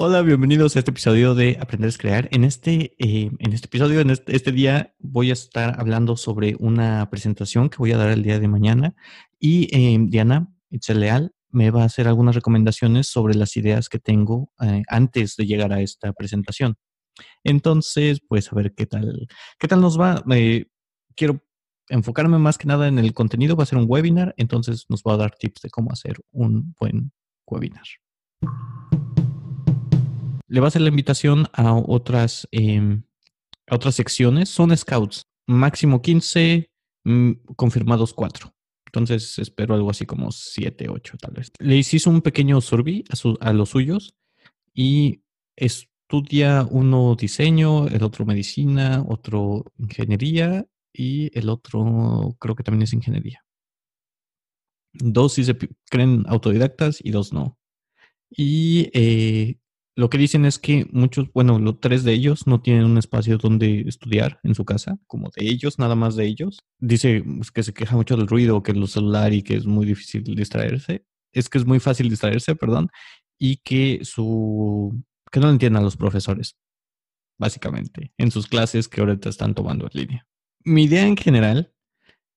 Hola, bienvenidos a este episodio de Aprender a Crear. En este, eh, en este episodio, en este, este, día, voy a estar hablando sobre una presentación que voy a dar el día de mañana y eh, Diana Leal me va a hacer algunas recomendaciones sobre las ideas que tengo eh, antes de llegar a esta presentación. Entonces, pues a ver qué tal, qué tal nos va. quiero enfocarme más que nada en el contenido. Va a ser un webinar, entonces nos va a dar tips de cómo hacer un buen webinar le va a hacer la invitación a otras, em, otras secciones. Son scouts, máximo 15, mm, confirmados 4. Entonces espero algo así como 7, 8 tal vez. Le hice un pequeño survey a, a los suyos y estudia uno diseño, el otro medicina, otro ingeniería y el otro creo que también es ingeniería. Dos sí se creen autodidactas y dos no. Y eh, lo que dicen es que muchos, bueno, los tres de ellos no tienen un espacio donde estudiar en su casa, como de ellos, nada más de ellos. Dice pues, que se queja mucho del ruido, que el celular y que es muy difícil distraerse. Es que es muy fácil distraerse, perdón, y que su que no entiendan los profesores, básicamente, en sus clases que ahorita están tomando en línea. Mi idea en general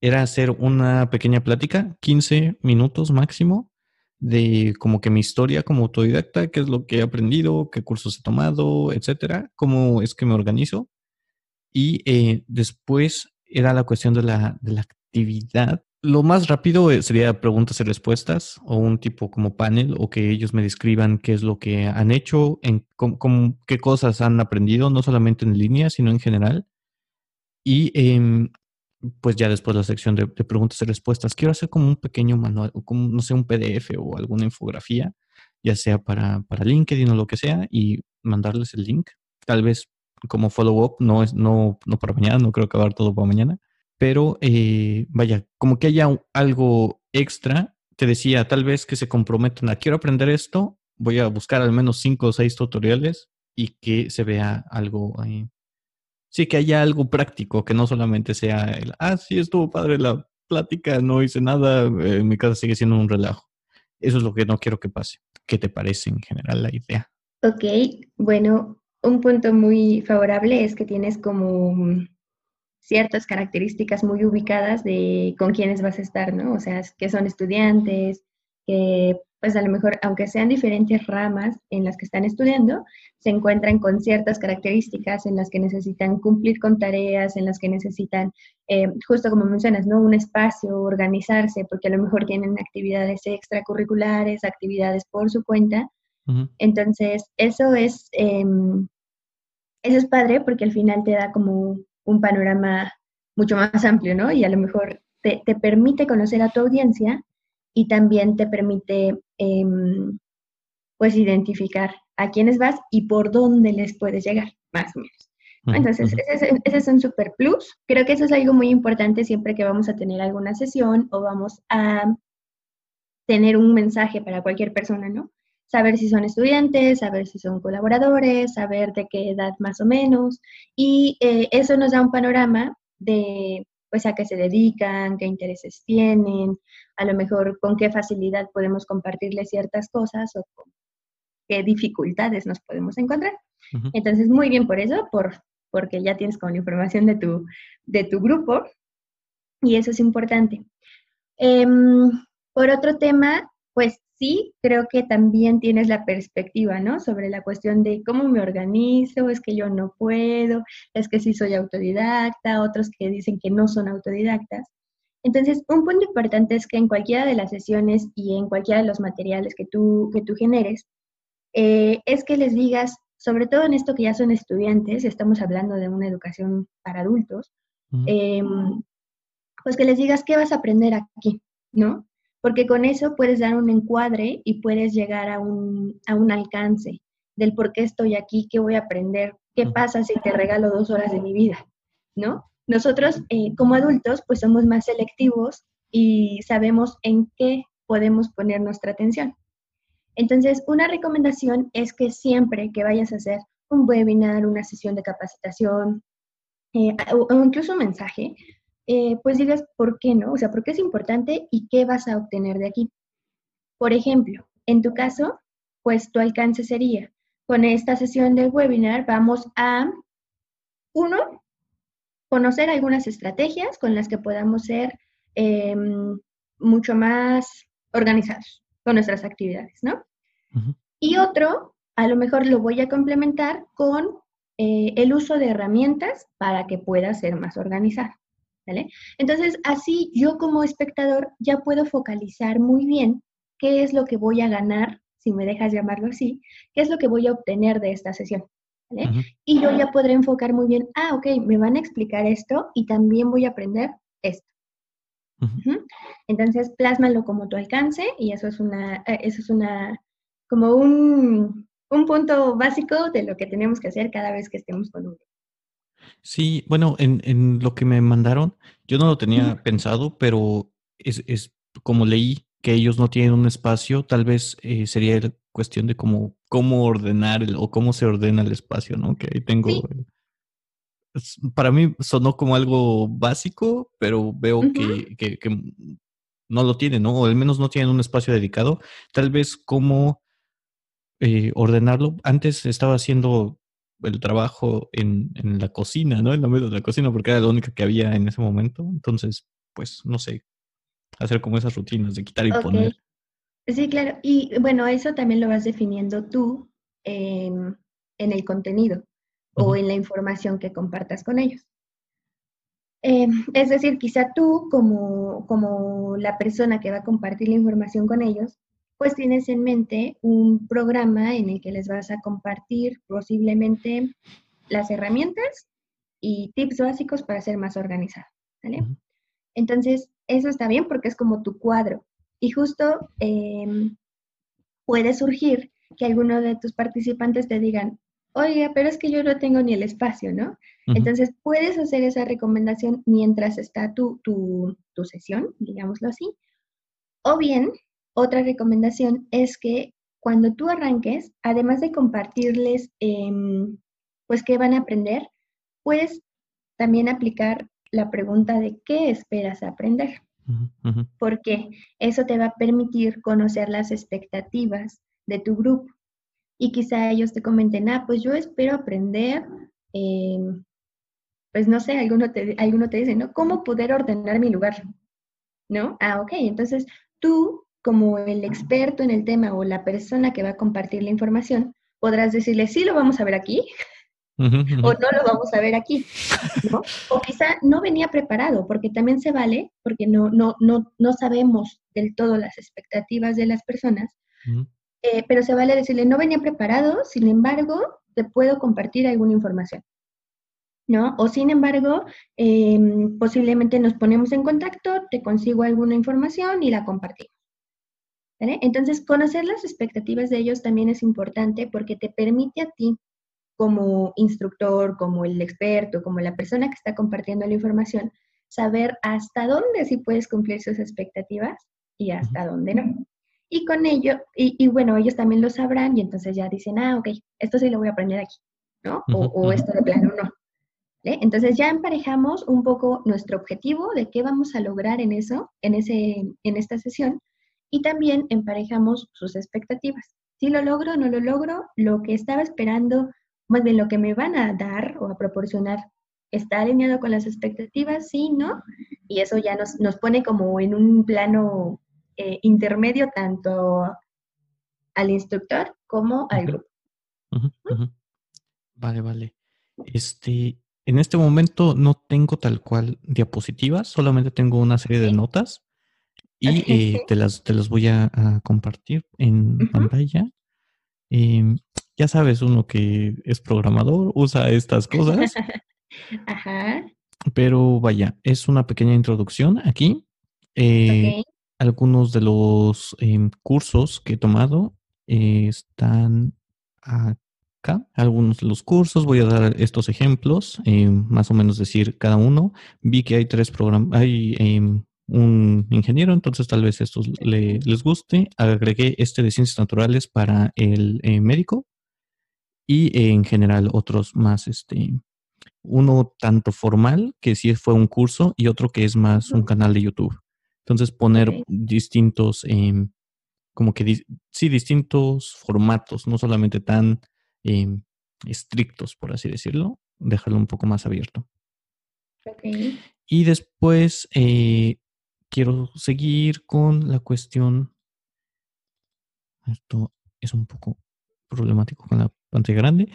era hacer una pequeña plática, 15 minutos máximo, de como que mi historia como autodidacta, qué es lo que he aprendido, qué cursos he tomado, etcétera, cómo es que me organizo. Y eh, después era la cuestión de la, de la actividad. Lo más rápido eh, sería preguntas y respuestas o un tipo como panel o que ellos me describan qué es lo que han hecho, en qué cosas han aprendido, no solamente en línea, sino en general. Y eh, pues ya después la sección de, preguntas y respuestas. Quiero hacer como un pequeño manual, o como, no sé, un PDF o alguna infografía, ya sea para, para LinkedIn o lo que sea, y mandarles el link. Tal vez como follow-up, no, es, no, no para mañana, no creo acabar todo para mañana, pero eh, vaya, como que haya algo extra. Te decía, tal vez que se comprometan a quiero aprender esto, voy a buscar al menos cinco o seis tutoriales y que se vea algo ahí sí que haya algo práctico, que no solamente sea el, ah, sí, estuvo padre la plática, no hice nada, en mi casa sigue siendo un relajo. Eso es lo que no quiero que pase. ¿Qué te parece en general la idea? Ok, bueno, un punto muy favorable es que tienes como ciertas características muy ubicadas de con quiénes vas a estar, ¿no? O sea, que son estudiantes, que pues a lo mejor, aunque sean diferentes ramas en las que están estudiando, se encuentran con ciertas características en las que necesitan cumplir con tareas, en las que necesitan, eh, justo como mencionas, ¿no? Un espacio, organizarse, porque a lo mejor tienen actividades extracurriculares, actividades por su cuenta. Entonces, eso es, em, eso es padre porque al final te da como un panorama mucho más amplio, ¿no? Y a lo mejor te, te permite conocer a tu audiencia y también te permite em, pues identificar a quiénes vas y por dónde les puedes llegar, más o menos. Entonces, ese, es, un super plus. Creo que eso es algo muy importante siempre que vamos a tener alguna sesión o vamos a tener un mensaje para cualquier persona, ¿no? Saber si son estudiantes, saber si son colaboradores, saber de qué edad más o menos. Y eh, eso nos da un panorama de pues a qué se dedican, qué intereses tienen, a lo mejor con qué facilidad podemos compartirles ciertas cosas o con qué dificultades nos podemos encontrar. Entonces, muy bien por eso, por, porque ya tienes como la información de tu, de tu grupo y eso es importante. Em, por otro tema, pues sí, creo que también tienes la perspectiva, ¿no? Sobre la cuestión de cómo me organizo, es que yo no puedo, es que sí soy autodidacta, otros que dicen que no son autodidactas. Entonces, un punto importante es que en cualquiera de las sesiones y en cualquiera de los materiales que tú, que tú generes, eh, es que les digas, sobre todo en esto que ya son estudiantes, estamos hablando de una educación para adultos, em, pues que les digas qué vas a aprender aquí, ¿no? porque con eso puedes dar un encuadre y puedes llegar a un, alcance del por qué estoy aquí, qué voy a aprender, qué pasa si te regalo dos horas de mi vida, ¿no? Nosotros eh, como adultos pues somos más selectivos y sabemos en qué podemos poner nuestra atención. Entonces, una recomendación es que siempre que vayas a hacer un webinar, una sesión de capacitación eh, o, incluso un mensaje, eh, pues digas por qué no, o sea, por qué es importante y qué vas a obtener de aquí. Por ejemplo, en tu caso, pues tu alcance sería con esta sesión del webinar vamos a, uno, conocer algunas estrategias con las que podamos ser em, mucho más organizados con nuestras actividades, ¿no? Y otro, a lo mejor lo voy a complementar con eh, el uso de herramientas para que pueda ser más organizado. ¿vale? Entonces, así yo como espectador ya puedo focalizar muy bien qué es lo que voy a ganar, si me dejas llamarlo así, qué es lo que voy a obtener de esta sesión. ¿Vale? Y yo ya podré enfocar muy bien, ah, ok, me van a explicar esto y también voy a aprender esto. Entonces, plásmalo como tu alcance y eso es una, eh, eso es una, como un, un punto básico de lo que tenemos que hacer cada vez que estemos con un Sí, bueno, en, en lo que me mandaron, yo no lo tenía pensado, pero es, es como leí que ellos no tienen un espacio, tal vez eh, sería cuestión de cómo, cómo ordenar el, o cómo se ordena el espacio, ¿no? Que ahí tengo. para mí sonó como algo básico, pero veo que, que, que, no lo tienen, ¿no? O al menos no tienen un espacio dedicado. Tal vez cómo eh, ordenarlo. Antes estaba haciendo el trabajo en, en, la cocina, ¿no? En la medio de la cocina, porque era lo único que había en ese momento. Entonces, pues, no sé, hacer como esas rutinas de quitar y poner. Sí, claro. Y bueno, eso también lo vas definiendo tú en, en el contenido o en la información que compartas con ellos. Eh, es decir, quizá tú como, como la persona que va a compartir la información con ellos, pues tienes en mente un programa en el que les vas a compartir posiblemente las herramientas y tips básicos para ser más organizado. ¿vale? Entonces, eso está bien porque es como tu cuadro. Y justo em, puede surgir que alguno de tus participantes te digan, oye, pero es que yo no tengo ni el espacio, ¿no? Entonces, puedes hacer esa recomendación mientras está tu, tu, tu sesión, digámoslo así. O bien, otra recomendación es que cuando tú arranques, además de compartirles em, pues qué van a aprender, puedes también aplicar la pregunta de qué esperas aprender. Porque eso te va a permitir conocer las expectativas de tu grupo. Y quizá ellos te comenten, ah, pues yo espero aprender, em, pues no sé, alguno te, alguno te dice, ¿no? ¿Cómo poder ordenar mi lugar? ¿No? Ah, ok, entonces tú como el experto en el tema o la persona que va a compartir la información, podrás decirle, sí, lo vamos a ver aquí, o no lo vamos a ver aquí, ¿no? O quizá no venía preparado, porque también se vale, porque no, no, no, no sabemos del todo las expectativas de las personas, eh, pero se vale decirle, no venía preparado, sin embargo, te puedo compartir alguna información. ¿No? O sin embargo, em, posiblemente nos ponemos en contacto, te consigo alguna información y la compartimos. Entonces, conocer las expectativas de ellos también es importante porque te permite a ti, como instructor, como el experto, como la persona que está compartiendo la información, saber hasta dónde sí puedes cumplir sus expectativas y hasta dónde no. Y con ello, y, bueno, ellos también lo sabrán y entonces ya dicen, ah, ok, esto sí lo voy a aprender aquí, ¿no? O, esto de plano no. Entonces ya emparejamos un poco nuestro objetivo de qué vamos a lograr en eso, en, ese, en esta sesión, y también emparejamos sus expectativas. Si lo logro o no lo logro, lo que estaba esperando, más bien lo que me van a dar o a proporcionar, ¿está alineado con las expectativas? Sí, ¿no? Y eso ya nos, nos pone como en un plano eh, intermedio tanto al instructor como al grupo. Vale, vale. Este, en este momento no tengo tal cual diapositivas, solamente tengo una serie de notas y eh, te, las, te las voy a, compartir en pantalla. Em, ya sabes, uno que es programador usa estas cosas. Ajá. Pero vaya, es una pequeña introducción aquí. Eh, algunos de los em, cursos que he tomado eh, están acá. Algunos de los cursos, voy a dar estos ejemplos, más o menos decir cada uno. Vi que hay tres programas, hay em, un ingeniero, entonces tal vez estos les guste. Agregué este de ciencias naturales para el eh, médico y eh, en general otros más, este, uno tanto formal, que sí fue un curso, y otro que es más un canal de YouTube. Entonces poner distintos, em, como que sí, distintos formatos, no solamente tan em, estrictos, por así decirlo, dejarlo un poco más abierto. Y después eh, quiero seguir con la cuestión. Esto es un poco problemático con la pantalla grande.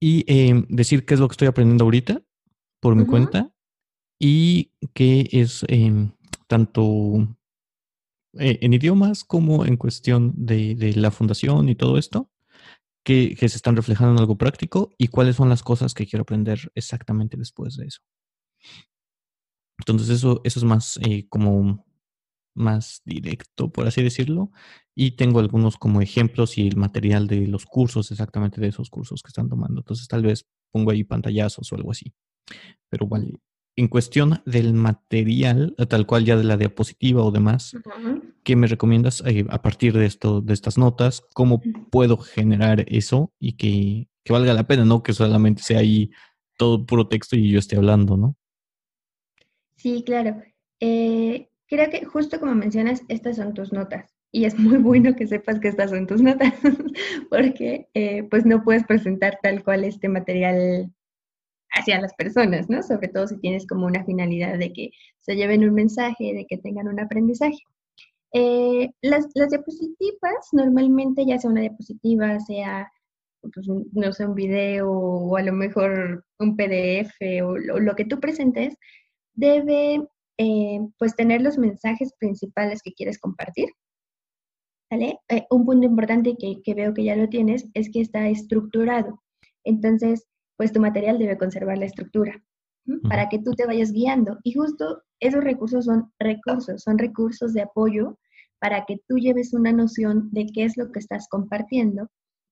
Y em, decir qué es lo que estoy aprendiendo ahorita por mi cuenta y que es em, tanto eh, en idiomas como en cuestión de, la fundación y todo esto, que, se están reflejando en algo práctico y cuáles son las cosas que quiero aprender exactamente después de eso. Entonces eso, eso es más eh, como más directo, por así decirlo. Y tengo algunos como ejemplos y el material de los cursos, exactamente de esos cursos que están tomando. Entonces tal vez pongo ahí pantallazos o algo así. Pero vale, en cuestión del material, tal cual ya de la diapositiva o demás, ¿qué me recomiendas eh, a partir de esto, de estas notas? ¿Cómo puedo generar eso y que, valga la pena, no que solamente sea ahí todo puro texto y yo esté hablando, ¿no? Sí, claro. Eh, creo que justo como mencionas, estas son tus notas. Y es muy bueno que sepas que estas son tus notas, porque eh, pues no puedes presentar tal cual este material hacia las personas, ¿no? Sobre todo si tienes como una finalidad de que se lleven un mensaje, de que tengan un aprendizaje. Eh, las, diapositivas, normalmente ya sea una diapositiva, sea, pues, no sé, un video o a lo mejor un PDF o, lo que tú presentes, debe eh, pues tener los mensajes principales que quieres compartir. ¿Vale? Eh, un punto importante que, que veo que ya lo tienes es que está estructurado. Entonces, pues tu material debe conservar la estructura para que tú te vayas guiando. Y justo esos recursos son recursos, son recursos de apoyo para que tú lleves una noción de qué es lo que estás compartiendo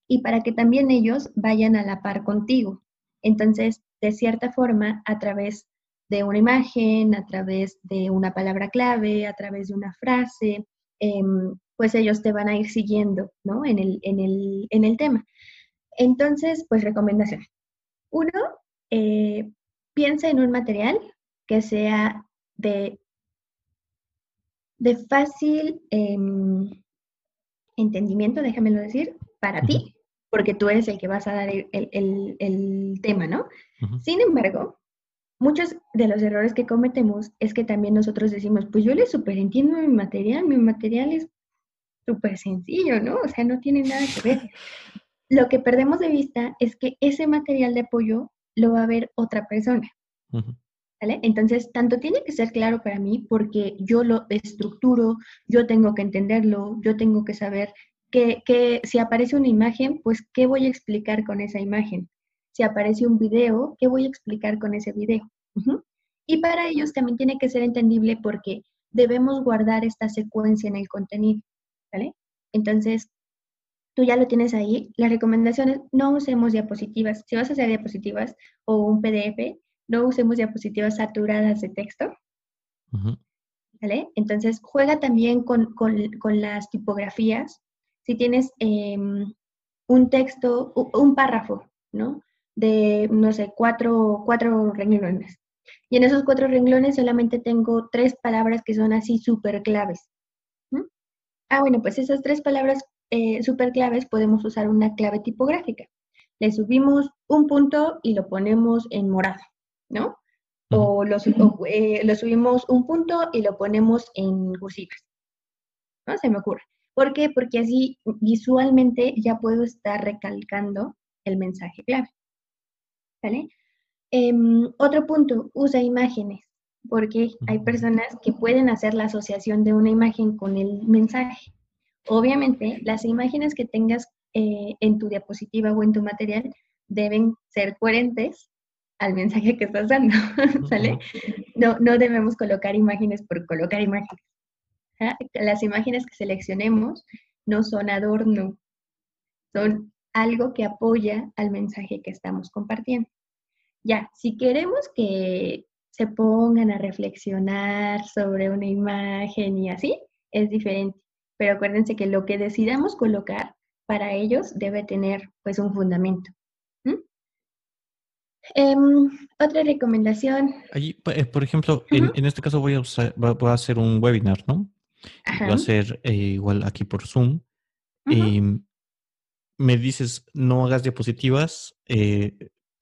y para que también ellos vayan a la par contigo. Entonces, de cierta forma, a través de una imagen, a través de una palabra clave, a través de una frase, em, pues ellos te van a ir siguiendo ¿no? en, el, en, el, en el tema. Entonces, pues recomendación. Uno, eh, piensa en un material que sea de, de fácil em, entendimiento, déjamelo decir, para ti, porque tú eres el que vas a dar el, tema, ¿no? Sin embargo, muchos de los errores que cometemos es que también nosotros decimos, pues yo le superentiendo mi material, mi material es súper sencillo, ¿no? O sea, no tiene nada que ver lo que perdemos de vista es que ese material de apoyo lo va a ver otra persona. ¿Vale? Entonces, tanto tiene que ser claro para mí porque yo lo estructuro, yo tengo que entenderlo, yo tengo que saber que, si aparece una imagen, pues, ¿qué voy a explicar con esa imagen? Si aparece un video, ¿qué voy a explicar con ese video? Y para ellos también tiene que ser entendible porque debemos guardar esta secuencia en el contenido, ¿vale? Entonces, tú ya lo tienes ahí. La recomendación es no usemos diapositivas. Si vas a hacer diapositivas o un PDF, no usemos diapositivas saturadas de texto. ¿Vale? Entonces, juega también con, las tipografías. Si tienes em, un texto, un párrafo, ¿no? De, no sé, cuatro, cuatro renglones. Y en esos cuatro renglones solamente tengo tres palabras que son así súper claves. Ah, bueno, pues esas tres palabras eh, super claves podemos usar una clave tipográfica. Le subimos un punto y lo ponemos en morado, ¿no? O, lo, eh, subimos un punto y lo ponemos en cursivas. ¿No? Se me ocurre. ¿Por qué? Porque así visualmente ya puedo estar recalcando el mensaje clave. ¿Vale? Em, otro punto, usa imágenes, porque hay personas que pueden hacer la asociación de una imagen con el mensaje. Obviamente, las imágenes que tengas eh, en tu diapositiva o en tu material deben ser coherentes al mensaje que estás dando, ¿sale? No, no debemos colocar imágenes por colocar imágenes. ¿ah? Las imágenes que seleccionemos no son adorno, son algo que apoya al mensaje que estamos compartiendo. Ya, si queremos que se pongan a reflexionar sobre una imagen y así, es diferente pero acuérdense que lo que decidamos colocar para ellos debe tener pues un fundamento. Em, otra recomendación. Allí, eh, por ejemplo, en, este caso voy a, voy a hacer un webinar, ¿no? Va a ser eh, igual aquí por Zoom. Em, me dices no hagas diapositivas, eh,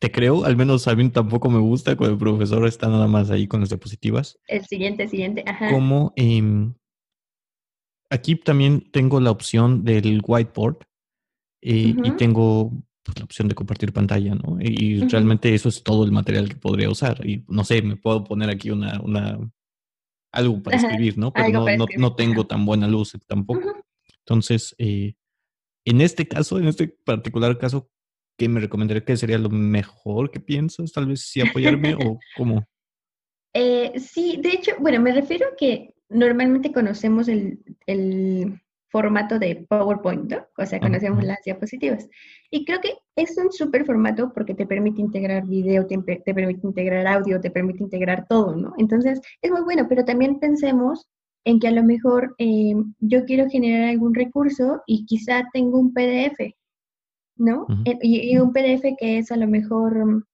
te creo, al menos a mí tampoco me gusta cuando el profesor está nada más ahí con las diapositivas. El siguiente, siguiente, ajá. Como em, aquí también tengo la opción del whiteboard eh, y tengo pues, la opción de compartir pantalla, ¿no? Y, realmente eso es todo el material que podría usar. Y no sé, me puedo poner aquí una, una algo para escribir, ¿no? Pero no, no, tengo tan buena luz tampoco. Entonces, eh, en este caso, en este particular caso, ¿qué me recomendaría que sería lo mejor que piensas? Tal vez sí apoyarme o cómo. Eh, sí, de hecho, bueno, me refiero a que normalmente conocemos el, formato de PowerPoint, ¿no? O sea, conocemos las diapositivas. Y creo que es un súper formato porque te permite integrar video, te, te, permite integrar audio, te permite integrar todo, ¿no? Entonces, es muy bueno, pero también pensemos en que a lo mejor eh, yo quiero generar algún recurso y quizá tengo un PDF, ¿no? Y, un PDF que es a lo mejor,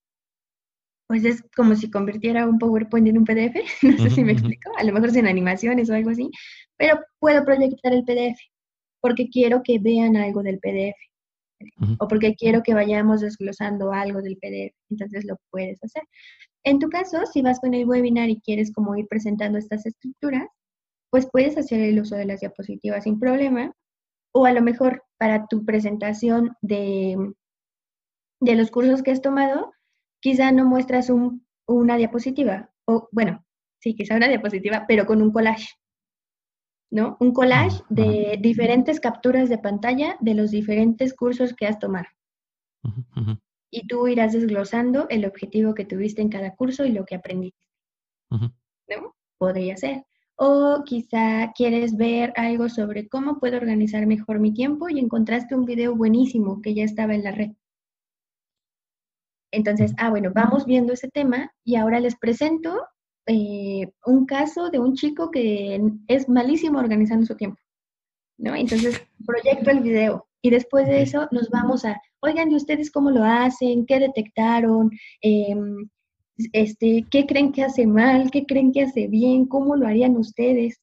pues es como si convirtiera un PowerPoint en un PDF, no sé si me explico, a lo mejor sin animaciones o algo así, pero puedo proyectar el PDF porque quiero que vean algo del PDF. O porque quiero que vayamos desglosando algo del PDF, entonces lo puedes hacer. En tu caso, si vas con el webinar y quieres como ir presentando estas estructuras, pues puedes hacer el uso de las diapositivas sin problema. O a lo mejor para tu presentación de, de los cursos que has tomado, quizá no muestras una diapositiva. O bueno, sí, quizá una diapositiva, pero con un collage. ¿No? Un collage de diferentes capturas de pantalla de los diferentes cursos que has tomado. Y tú irás desglosando el objetivo que tuviste en cada curso y lo que aprendiste. ¿No? Podría ser o quizá quieres ver algo sobre cómo puedo organizar mejor mi tiempo y encontraste un video buenísimo que ya estaba en la red. Entonces, ah, bueno, vamos viendo ese tema y ahora les presento eh, un caso de un chico que es malísimo organizando su tiempo, ¿no? Entonces, proyecto el video y después de eso nos vamos a, oigan, ¿y ustedes cómo lo hacen? ¿Qué detectaron? Em, este, qué creen que hace mal, qué creen que hace bien, cómo lo harían ustedes.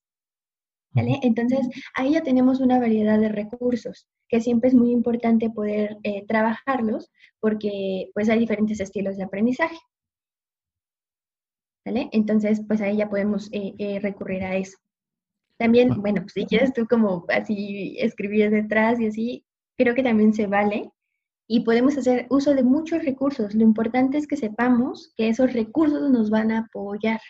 Entonces, ahí ya tenemos una variedad de recursos que siempre es muy importante poder eh, trabajarlos porque pues hay diferentes estilos de aprendizaje. ¿Vale? Entonces, pues ahí ya podemos eh, eh, recurrir a eso. También, bueno, pues, si quieres tú como así escribir detrás y así, creo que también se vale y podemos hacer uso de muchos recursos. Lo importante es que sepamos que esos recursos nos van a apoyar.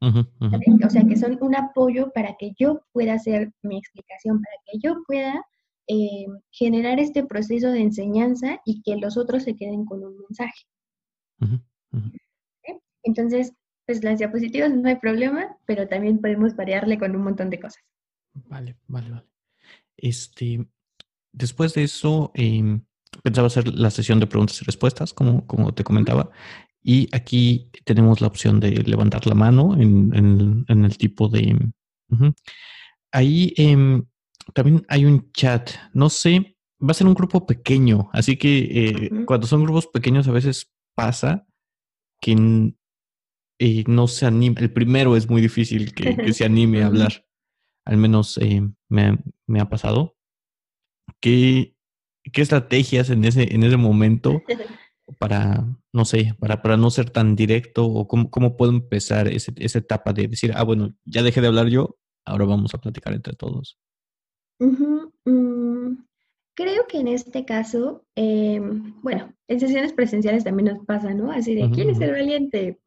O sea, que son un apoyo para que yo pueda hacer mi explicación, para que yo pueda eh, generar este proceso de enseñanza y que los otros se queden con un mensaje. Entonces, pues las diapositivas no hay problema, pero también podemos variarle con un montón de cosas. Vale, vale, vale. Este, después de eso, eh, pensaba hacer la sesión de preguntas y respuestas, como, como te comentaba. Y aquí tenemos la opción de levantar la mano en, el tipo de... Ahí em, también hay un chat. No sé, va a ser un grupo pequeño, así que eh, cuando son grupos pequeños a veces pasa que eh, no se anime. El primero es muy difícil que, se anime a hablar. Al menos eh, me, me, ha pasado. Que qué estrategias en ese, en ese momento para, no sé, para, para no ser tan directo o cómo, cómo puedo empezar ese, esa etapa de decir, ah, bueno, ya dejé de hablar yo, ahora vamos a platicar entre todos? Mm, creo que en este caso, em, bueno, en sesiones presenciales también nos pasa, ¿no? Así de, ¿quién es el valiente?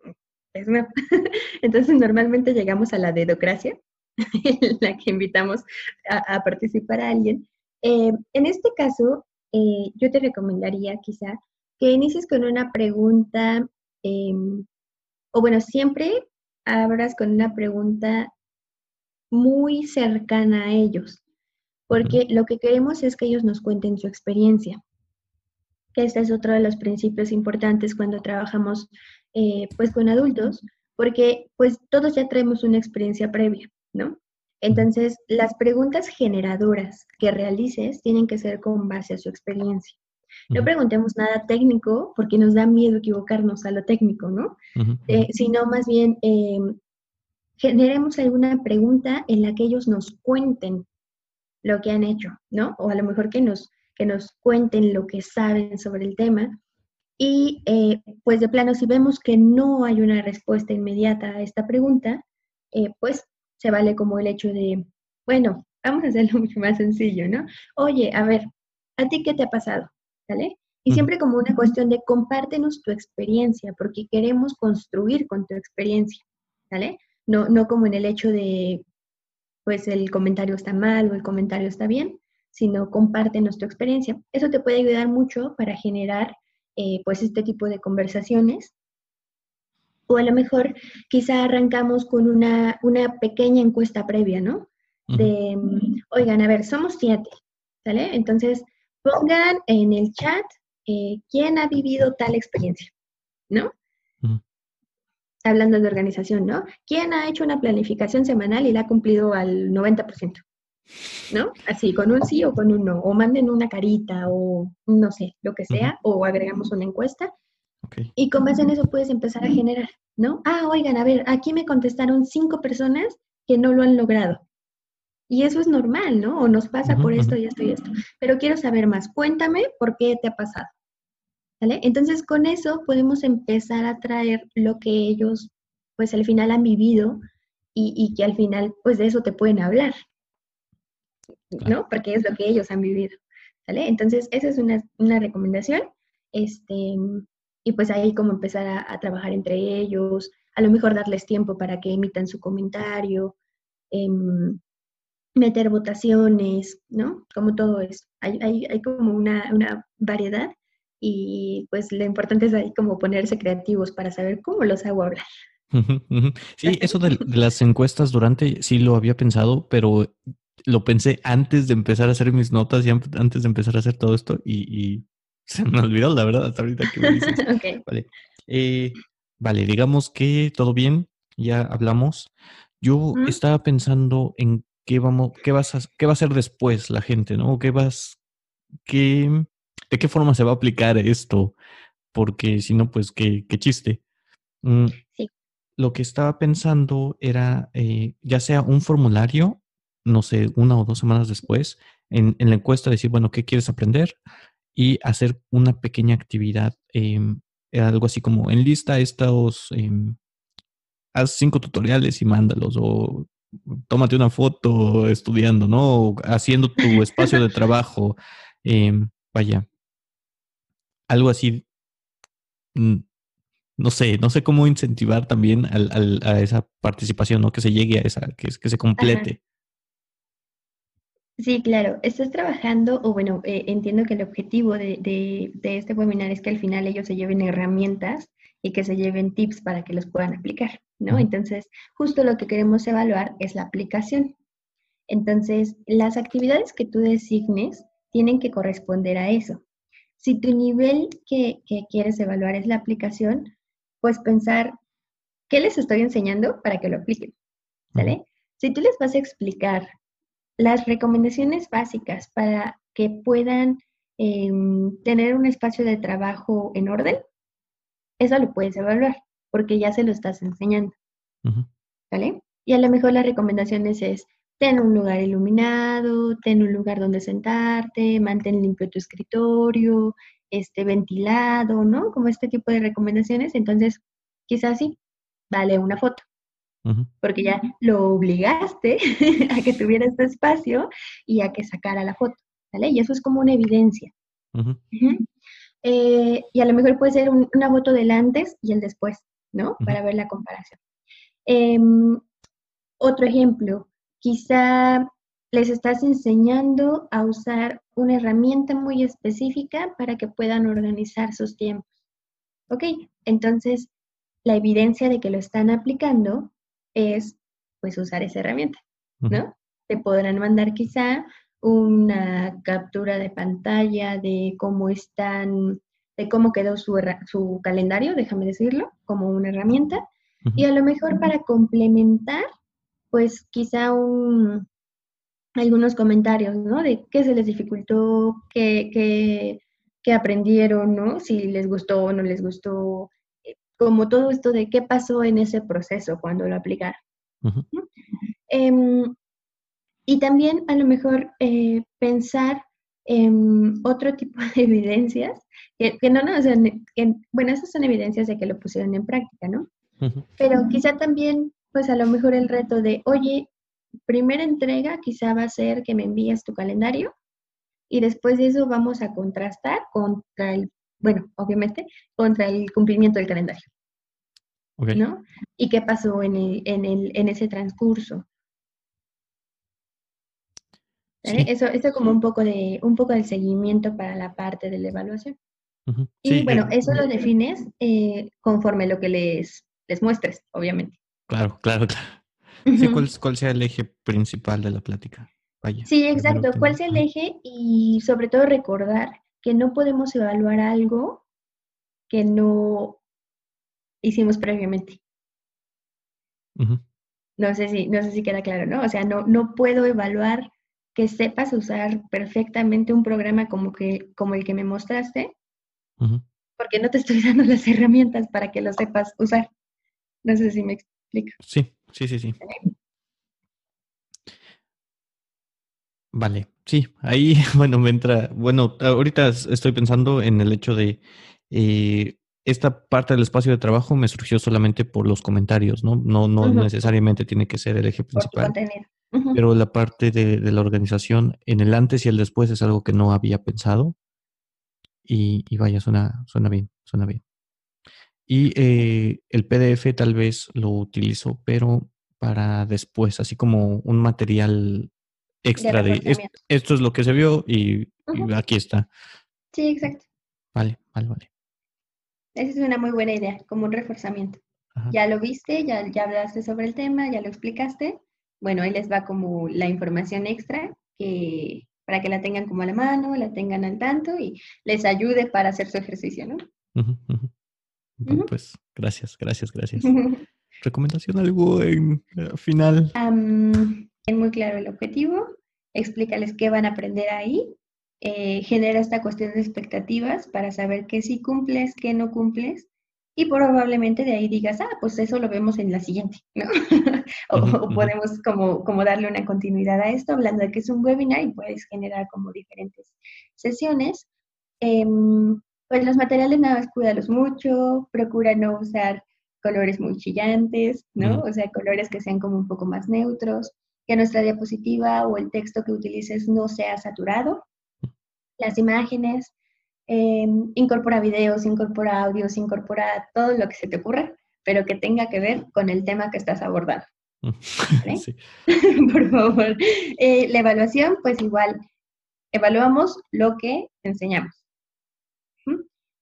Entonces normalmente llegamos a la dedocracia, en la que invitamos a, a participar a alguien. Eh, en este caso, eh, yo te recomendaría quizá que inicies con una pregunta, em, o bueno, siempre abras con una pregunta muy cercana a ellos, porque lo que queremos es que ellos nos cuenten su experiencia. Que este es otro de los principios importantes cuando trabajamos eh, pues con adultos, porque pues todos ya traemos una experiencia previa, ¿no? Entonces, las preguntas generadoras que realices tienen que ser con base a su experiencia. No preguntemos nada técnico porque nos da miedo equivocarnos a lo técnico, ¿no? Eh, sino más bien em, generemos alguna pregunta en la que ellos nos cuenten lo que han hecho, ¿no? O a lo mejor que nos, que nos cuenten lo que saben sobre el tema. Y eh, pues de plano, si vemos que no hay una respuesta inmediata a esta pregunta, eh, pues se vale como el hecho de, bueno, vamos a hacerlo mucho más sencillo, ¿no? Oye, a ver, ¿a ti qué te ha pasado? ¿Sale? Y siempre como una cuestión de compártenos tu experiencia, porque queremos construir con tu experiencia, ¿sale? No, no como en el hecho de, pues el comentario está mal o el comentario está bien, sino compártenos tu experiencia. Eso te puede ayudar mucho para generar, eh, pues, este tipo de conversaciones. O a lo mejor quizá arrancamos con una, una pequeña encuesta previa, ¿no? De, oigan, a ver, somos siete, ¿sale? Entonces, pongan en el chat eh, quién ha vivido tal experiencia, ¿no? Hablando de organización, ¿no? ¿Quién ha hecho una planificación semanal y la ha cumplido al 90%? ¿No? Así, con un sí o con un no. O manden una carita o no sé, lo que sea, o agregamos una encuesta. Y con base en eso puedes empezar a generar, ¿no? Ah, oigan, a ver, aquí me contestaron cinco personas que no lo han logrado. Y eso es normal, ¿no? O nos pasa por esto y esto y esto. Pero quiero saber más. Cuéntame por qué te ha pasado. ¿Vale? Entonces, con eso podemos empezar a traer lo que ellos, pues al final han vivido y, que al final, pues de eso te pueden hablar, ¿no? Porque es lo que ellos han vivido. ¿Vale? Entonces, esa es una, una recomendación. Este, y pues ahí como empezar a, a, trabajar entre ellos, a lo mejor darles tiempo para que emitan su comentario, eh, meter votaciones, ¿no? Como todo eso. Hay, hay, hay como una, una, variedad y pues lo importante es ahí como ponerse creativos para saber cómo los hago hablar. Sí, eso de, las encuestas durante, sí lo había pensado, pero lo pensé antes de empezar a hacer mis notas y antes de empezar a hacer todo esto y, se me olvidó, la verdad, hasta ahorita que me dices. Vale. Eh, vale, digamos que todo bien, ya hablamos. Yo estaba pensando en qué vamos, qué vas a, qué va a hacer después la gente, ¿no? ¿Qué vas, qué, de qué forma se va a aplicar esto? Porque si no, pues qué, qué chiste. Mm, sí. Lo que estaba pensando era, eh, ya sea un formulario, no sé, una o dos semanas después, en, en, la encuesta decir, bueno, ¿qué quieres aprender? Y hacer una pequeña actividad, eh, algo así como enlista estos, eh, haz cinco tutoriales y mándalos, o tómate una foto estudiando, ¿no? Haciendo tu espacio de trabajo. Em, vaya, algo así. Mm, no sé, no sé cómo incentivar también al, a esa participación, ¿no? Que se llegue a esa, que, que se complete. Sí, claro. Estás trabajando, o bueno, eh, entiendo que el objetivo de, de, de, este webinar es que al final ellos se lleven herramientas y que se lleven tips para que los puedan aplicar, ¿no? Entonces, justo lo que queremos evaluar es la aplicación. Entonces, las actividades que tú designes tienen que corresponder a eso. Si tu nivel que, quieres evaluar es la aplicación, pues pensar, ¿qué les estoy enseñando para que lo apliquen? ¿Sale? Si tú les vas a explicar las recomendaciones básicas para que puedan em, tener un espacio de trabajo en orden, eso lo puedes evaluar porque ya se lo estás enseñando. ¿Vale? Y a lo mejor las recomendaciones es, ten un lugar iluminado, ten un lugar donde sentarte, mantén limpio tu escritorio, este, ventilado, ¿no? Como este tipo de recomendaciones. Entonces, quizás sí, vale una foto. Porque ya lo obligaste a que tuviera este espacio y a que sacara la foto, ¿vale? Y eso es como una evidencia. Eh, y a lo mejor puede ser una foto del antes y el después, ¿no? Para ver la comparación. Em, otro ejemplo, quizá les estás enseñando a usar una herramienta muy específica para que puedan organizar sus tiempos. Ok, entonces la evidencia de que lo están aplicando es pues usar esa herramienta, ¿no? Te podrán mandar quizá una captura de pantalla de cómo están, de cómo quedó su, su calendario, déjame decirlo, como una herramienta. Y a lo mejor para complementar, pues quizá un, algunos comentarios, ¿no? De qué se les dificultó, qué, qué, qué aprendieron, ¿no? Si les gustó o no les gustó, como todo esto de qué pasó en ese proceso cuando lo aplicaron. Y también a lo mejor eh, pensar em, otro tipo de evidencias, que, no, no, bueno, esas son evidencias de que lo pusieron en práctica, ¿no? Pero quizá también, pues a lo mejor el reto de, oye, primera entrega quizá va a ser que me envíes tu calendario y después de eso vamos a contrastar contra el, bueno, obviamente, contra el cumplimiento del calendario. ¿No? ¿Y qué pasó en, en, el, en ese transcurso? Eso, eso como un poco de un poco del seguimiento para la parte de la evaluación. y bueno, eh, eso lo defines eh, conforme lo que les, les muestres, obviamente. Claro, claro, claro. Sí, ¿cuál, ¿cuál, sea el eje principal de la plática? Vaya, sí, exacto. ¿Cuál sea el eje? Y sobre todo recordar que no podemos evaluar algo que no hicimos previamente. No sé si, no sé si queda claro, ¿no? O sea, no, no puedo evaluar que sepas usar perfectamente un programa como, que, como el que me mostraste, porque no te estoy dando las herramientas para que lo sepas usar. No sé si me explico. Sí, sí, sí, sí. Vale, sí, ahí, bueno, me entra, bueno, ahorita estoy pensando en el hecho de, eh, esta parte del espacio de trabajo me surgió solamente por los comentarios, ¿no? No, no necesariamente tiene que ser el eje principal. Pero la parte de, la organización en el antes y el después es algo que no había pensado. Y, vaya, suena, suena bien, suena bien. Y eh, el PDF tal vez lo utilizo, pero para después, así como un material extra de, esto es lo que se vio y, aquí está. Sí, exacto. Vale, vale, vale. Esa es una muy buena idea, como un reforzamiento. Ya lo viste, ya, ya hablaste sobre el tema, ya lo explicaste bueno, ahí les va como la información extra que, para que la tengan como a la mano, la tengan al tanto y les ayude para hacer su ejercicio, ¿no? Bueno, pues gracias, gracias, gracias. ¿Recomendación algo en eh, final? es muy claro el objetivo, explícales qué van a aprender ahí, eh, genera esta cuestión de expectativas para saber qué sí cumples, qué no cumples y probablemente de ahí digas, ah, pues eso lo vemos en la siguiente, ¿no? o, podemos como, como darle una continuidad a esto, hablando de que es un webinar y puedes generar como diferentes sesiones. Em, pues los materiales nada más cuídalos mucho, procura no usar colores muy chillantes, ¿no? O sea, colores que sean como un poco más neutros, que nuestra diapositiva o el texto que utilices no sea saturado. Las imágenes, eh, incorpora videos, incorpora audios, incorpora todo lo que se te ocurra, pero que tenga que ver con el tema que estás abordando. Por favor. Eh, la evaluación, pues igual, evaluamos lo que enseñamos.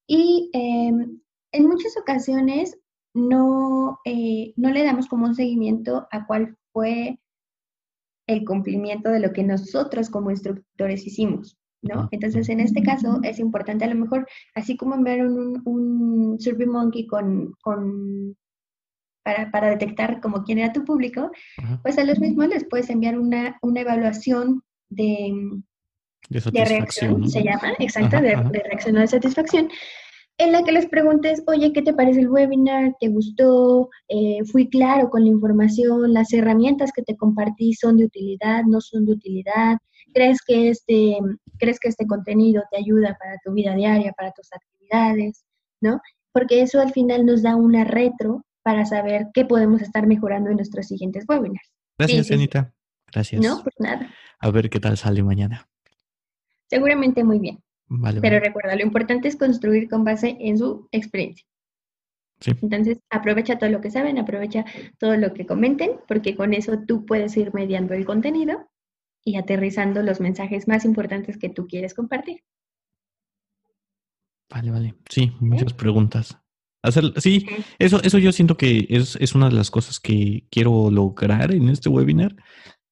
Y em, en muchas ocasiones no, eh, no le damos como un seguimiento a cuál fue el cumplimiento de lo que nosotros como instructores hicimos. ¿No? Entonces, en este caso es importante a lo mejor, así como enviar un, un SurveyMonkey con, con para, detectar como quién era tu público, pues a los mismos les puedes enviar una, una evaluación de, de, reacción, se llama, exacto, de, de, reacción o de satisfacción, en la que les preguntes, oye, ¿qué te parece el webinar? ¿Te gustó? Eh, ¿Fui claro con la información? ¿Las herramientas que te compartí son de utilidad? ¿No son de utilidad? ¿Crees que este, crees que este contenido te ayuda para tu vida diaria, para tus actividades? ¿No? Porque eso al final nos da una retro para saber qué podemos estar mejorando en nuestros siguientes webinars. Gracias, Anita. Gracias. No, pues nada. A ver qué tal sale mañana. Seguramente muy bien. Pero recuerda, lo importante es construir con base en su experiencia. Entonces, aprovecha todo lo que saben, aprovecha todo lo que comenten, porque con eso tú puedes ir mediando el contenido y aterrizando los mensajes más importantes que tú quieres compartir. Vale, vale. Sí, muchas preguntas. Hacer, sí, eso, eso yo siento que es, es una de las cosas que quiero lograr en este webinar,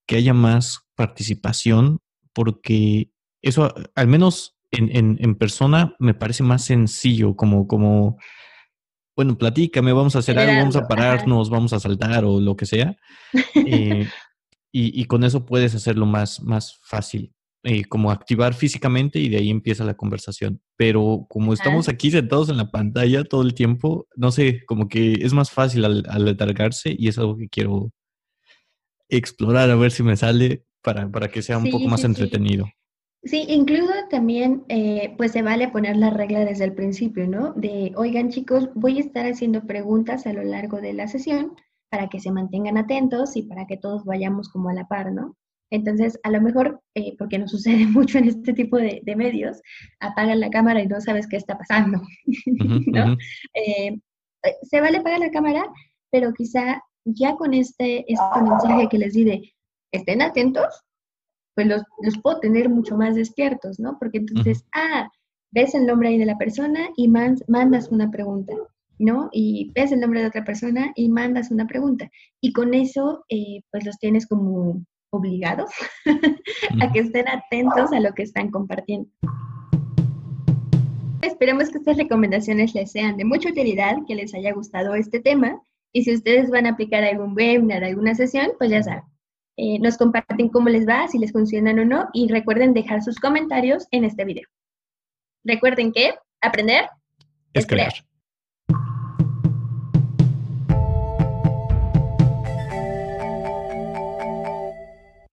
que haya más participación, porque eso, al menos en, en, persona me parece más sencillo, como, como, bueno, platícame, vamos a hacer algo, vamos a pararnos, vamos a saltar o lo que sea. Eh, y, y, con eso puedes hacerlo más, más fácil, eh, como activar físicamente y de ahí empieza la conversación. Pero como estamos aquí sentados en la pantalla todo el tiempo, no sé, como que es más fácil al, al y es algo que quiero explorar a ver si me sale para, para que sea un poco más entretenido. Sí, incluso también, eh, pues se vale poner la regla desde el principio, ¿no? De, oigan chicos, voy a estar haciendo preguntas a lo largo de la sesión para que se mantengan atentos y para que todos vayamos como a la par, ¿no? Entonces, a lo mejor, eh, porque nos sucede mucho en este tipo de, medios, apagan la cámara y no sabes qué está pasando, ¿no? Eh, se vale apagar la cámara, pero quizá ya con este, este mensaje que les di de, estén atentos, pues los, puedo tener mucho más despiertos, ¿no? Porque entonces, ah, ves el nombre ahí de la persona y mandas una pregunta, ¿no? Y ves el nombre de otra persona y mandas una pregunta. Y con eso, eh, pues los tienes como obligados a que estén atentos a lo que están compartiendo. Esperemos que estas recomendaciones les sean de mucha utilidad, que les haya gustado este tema. Y si ustedes van a aplicar algún webinar, alguna sesión, pues ya saben, eh, nos comparten cómo les va, si les funcionan o no, y recuerden dejar sus comentarios en este video. Recuerden que aprender es, crear.